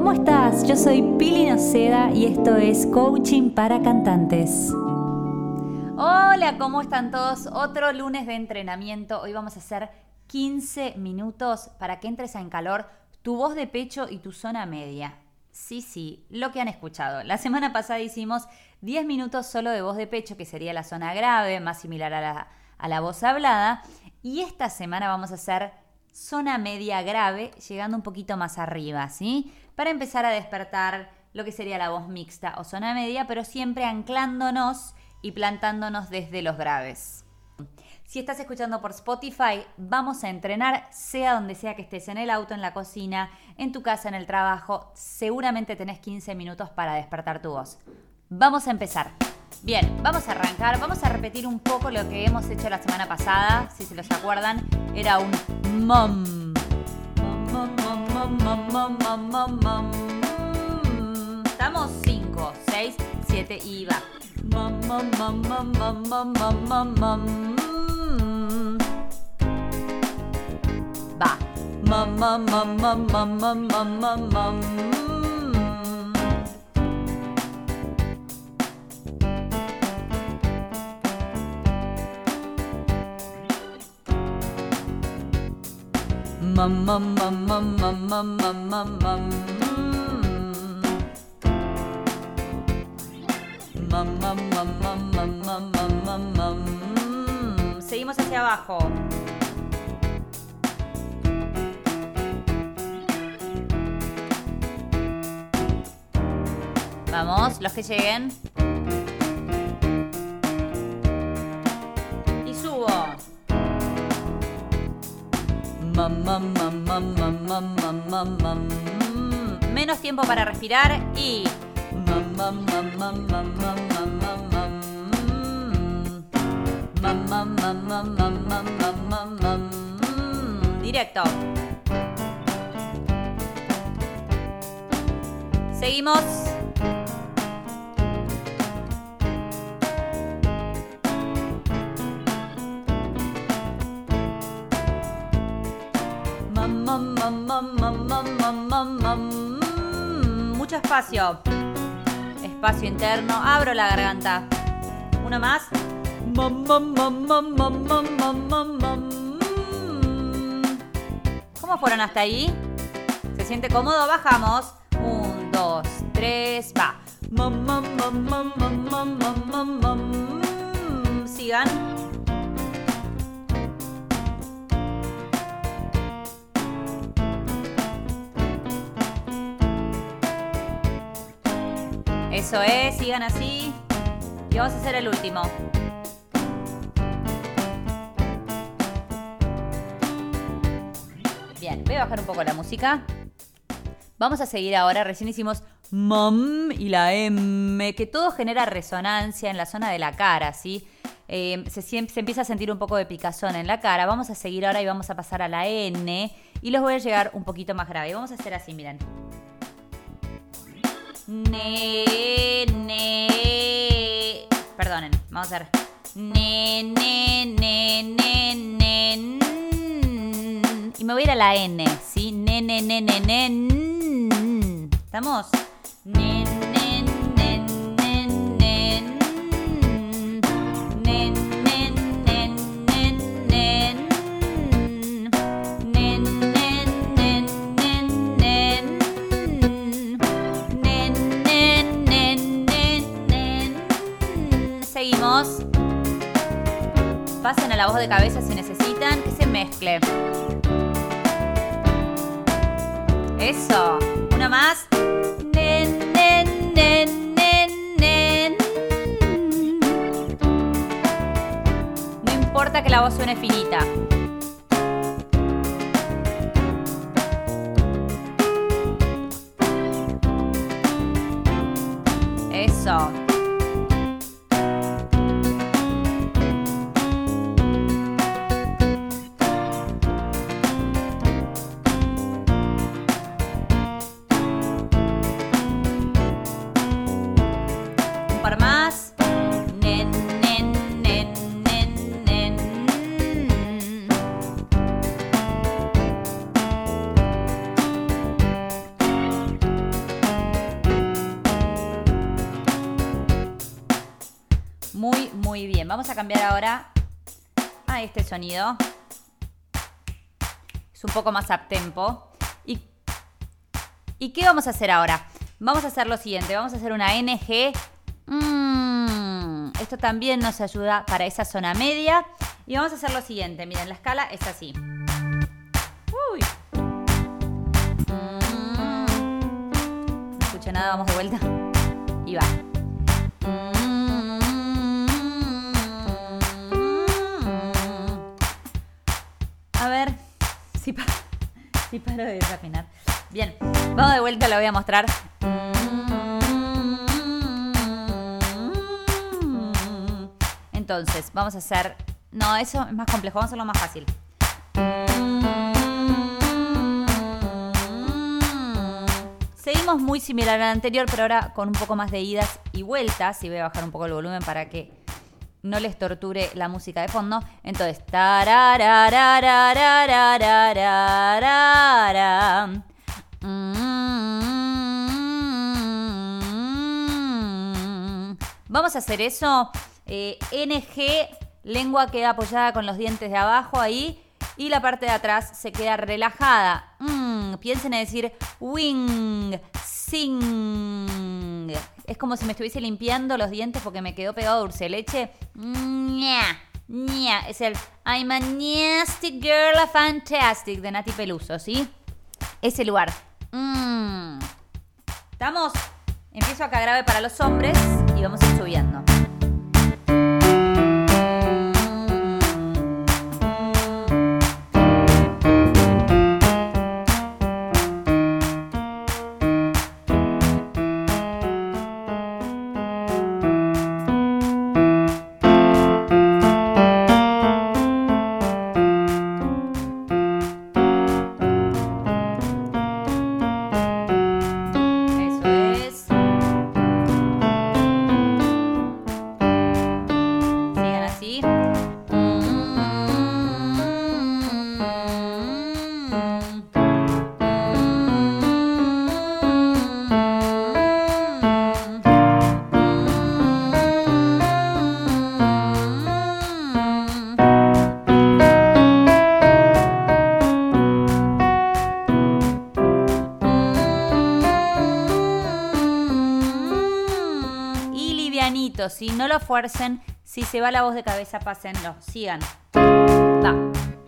¿cómo estás? Yo soy Pili Noceda y esto es Coaching para Cantantes. Hola, ¿cómo están todos? Otro lunes de entrenamiento. Hoy vamos a hacer 15 minutos para que entres en calor tu voz de pecho y tu zona media. Sí, sí, lo que han escuchado. La semana pasada hicimos 10 minutos solo de voz de pecho, que sería la zona grave, más similar a la, a la voz hablada. Y esta semana vamos a hacer zona media grave, llegando un poquito más arriba, ¿sí? Para empezar a despertar lo que sería la voz mixta o zona media, pero siempre anclándonos y plantándonos desde los graves. Si estás escuchando por Spotify, vamos a entrenar, sea donde sea que estés, en el auto, en la cocina, en tu casa, en el trabajo. Seguramente tenés 15 minutos para despertar tu voz. Vamos a empezar. Bien, vamos a arrancar, vamos a repetir un poco lo que hemos hecho la semana pasada, si se los acuerdan, era un mom. Estamos 5, 6, 7 y va. Va. Seguimos hacia abajo. Vamos, los que lleguen. Menos tiempo para respirar y... Directo. Seguimos. Espacio. Espacio interno. Abro la garganta. Una más. ¿Cómo fueron hasta ahí? ¿Se siente cómodo? Bajamos. Un, dos, tres, va. Sigan. Eso es, sigan así. Y vamos a hacer el último. Bien, voy a bajar un poco la música. Vamos a seguir ahora. Recién hicimos mom y la M, que todo genera resonancia en la zona de la cara, ¿sí? Eh, se, se, empieza a sentir un poco de picazón en la cara. Vamos a seguir ahora y vamos a pasar a la N y los voy a llegar un poquito más grave. Vamos a hacer así, miren ne, ne. Perdonen, vamos a ver. Ne, ne, ne, ne, ne. Y me voy a ir a la N, ¿sí? Ne, ne, ne, ne, ne. ¿Estamos? Ne, Pasen a la voz de cabeza si necesitan, que se mezcle. Eso. Una más. Nen, nen, nen, nen. No importa que la voz suene finita. Cambiar ahora a este sonido. Es un poco más up tempo. ¿Y, ¿Y qué vamos a hacer ahora? Vamos a hacer lo siguiente, vamos a hacer una NG. Mm, esto también nos ayuda para esa zona media. Y vamos a hacer lo siguiente, miren, la escala es así. Mm. no escucho nada, vamos de vuelta. Y va. Si, paro de desafinar. Bien, vamos de vuelta, la voy a mostrar. Entonces, vamos a hacer... No, eso es más complejo, vamos a hacerlo más fácil. Seguimos muy similar al anterior, pero ahora con un poco más de idas y vueltas. Y voy a bajar un poco el volumen para que no les torture la música de fondo. Entonces, Vamos a hacer eso. Eh, NG, lengua queda apoyada con los dientes de abajo ahí y la parte de atrás se queda relajada. Mm, piensen en decir wing, sing. Es como si me estuviese limpiando los dientes porque me quedó pegado dulce leche. Es el I'm a nasty girl, a fantastic de Nati Peluso, ¿sí? Ese lugar. Mm. ¿Estamos? Empiezo acá grave para los hombres y vamos a ir subiendo. Lo fuercen, si se va la voz de cabeza, pásenlo, sigan. Va.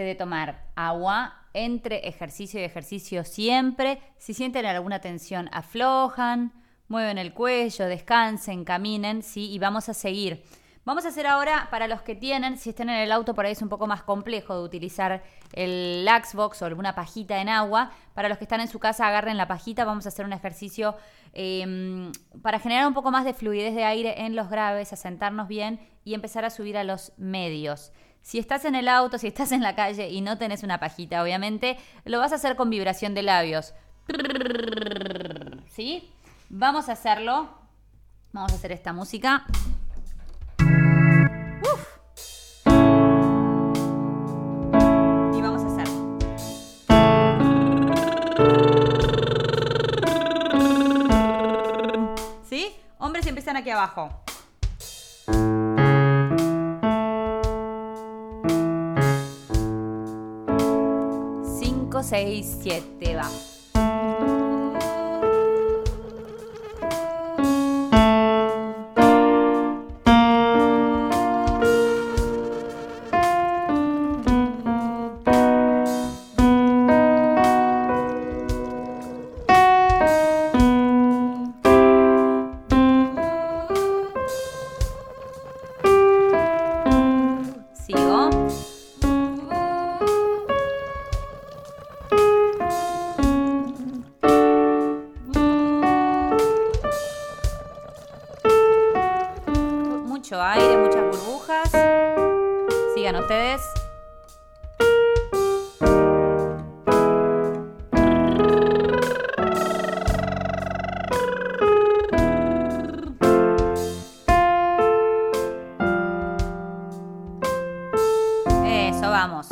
De tomar agua entre ejercicio y ejercicio siempre. Si sienten alguna tensión, aflojan, mueven el cuello, descansen, caminen, ¿sí? Y vamos a seguir. Vamos a hacer ahora, para los que tienen, si están en el auto, por ahí es un poco más complejo de utilizar el Laxbox o alguna pajita en agua. Para los que están en su casa, agarren la pajita. Vamos a hacer un ejercicio em, para generar un poco más de fluidez de aire en los graves, asentarnos bien y empezar a subir a los medios. Si estás en el auto, si estás en la calle y no tenés una pajita, obviamente, lo vas a hacer con vibración de labios. ¿Sí? Vamos a hacerlo. Vamos a hacer esta música. Y vamos a hacer. ¿Sí? Hombres empiezan aquí abajo. 6, 7, va. Aire, muchas burbujas. Sigan ustedes. Eso, vamos.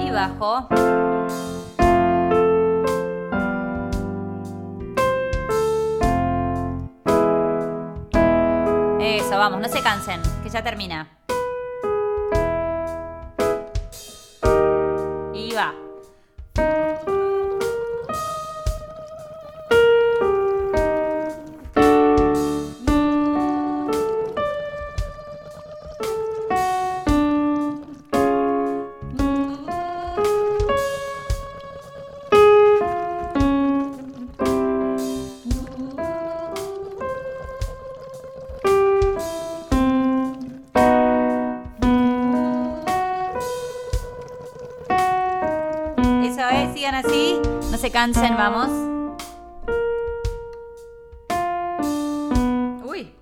Y bajo. Vamos, no se cansen, que ya termina. Cansen, vamos. Uy.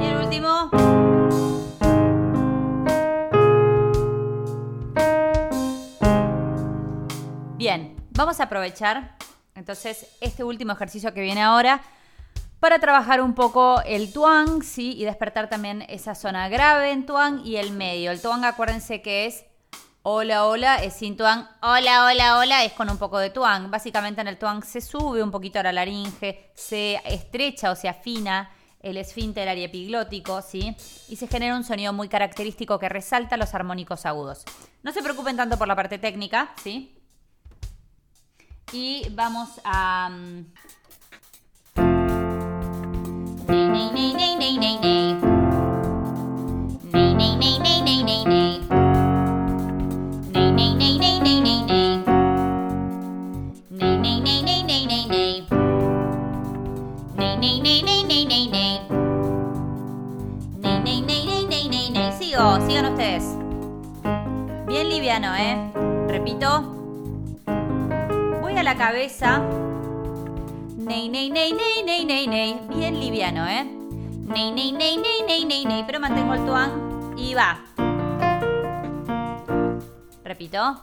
Y el último. Bien, vamos a aprovechar entonces este último ejercicio que viene ahora para trabajar un poco el tuang, ¿sí? Y despertar también esa zona grave en tuang y el medio. El tuang, acuérdense que es hola, hola, es sin tuang, hola, hola, hola, es con un poco de tuang. Básicamente en el tuang se sube un poquito a la laringe, se estrecha o se afina el esfínter epiglótico, ¿sí? Y se genera un sonido muy característico que resalta los armónicos agudos. No se preocupen tanto por la parte técnica, ¿sí? Y vamos a... Sigo, sigan ustedes. Bien liviano, ¿eh? Repito. Voy a la cabeza Ney, ney, ney, ney, ney, ney. Bien liviano, ¿eh? Ney, ney, ney, ney, ney, ney, ney. Pero mantengo el tuan y va. Repito.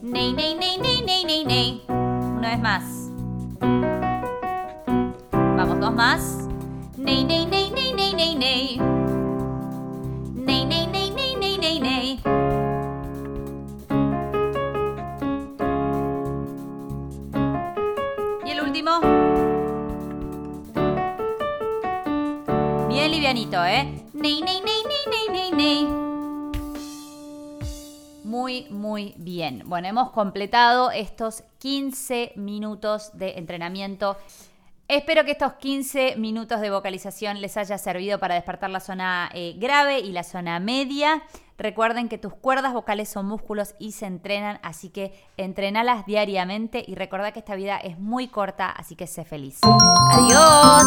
Ney, ney, ney, ney, ney, ney, ney. Una vez más. Vamos, dos más. Ney, ney, ney, ney, ney, ney. Ney, Ney, ney, ney, ney, ney, ney, Muy, muy bien. Bueno, hemos completado estos 15 minutos de entrenamiento. Espero que estos 15 minutos de vocalización les haya servido para despertar la zona eh, grave y la zona media. Recuerden que tus cuerdas vocales son músculos y se entrenan, así que entrenalas diariamente y recuerda que esta vida es muy corta, así que sé feliz. Adiós.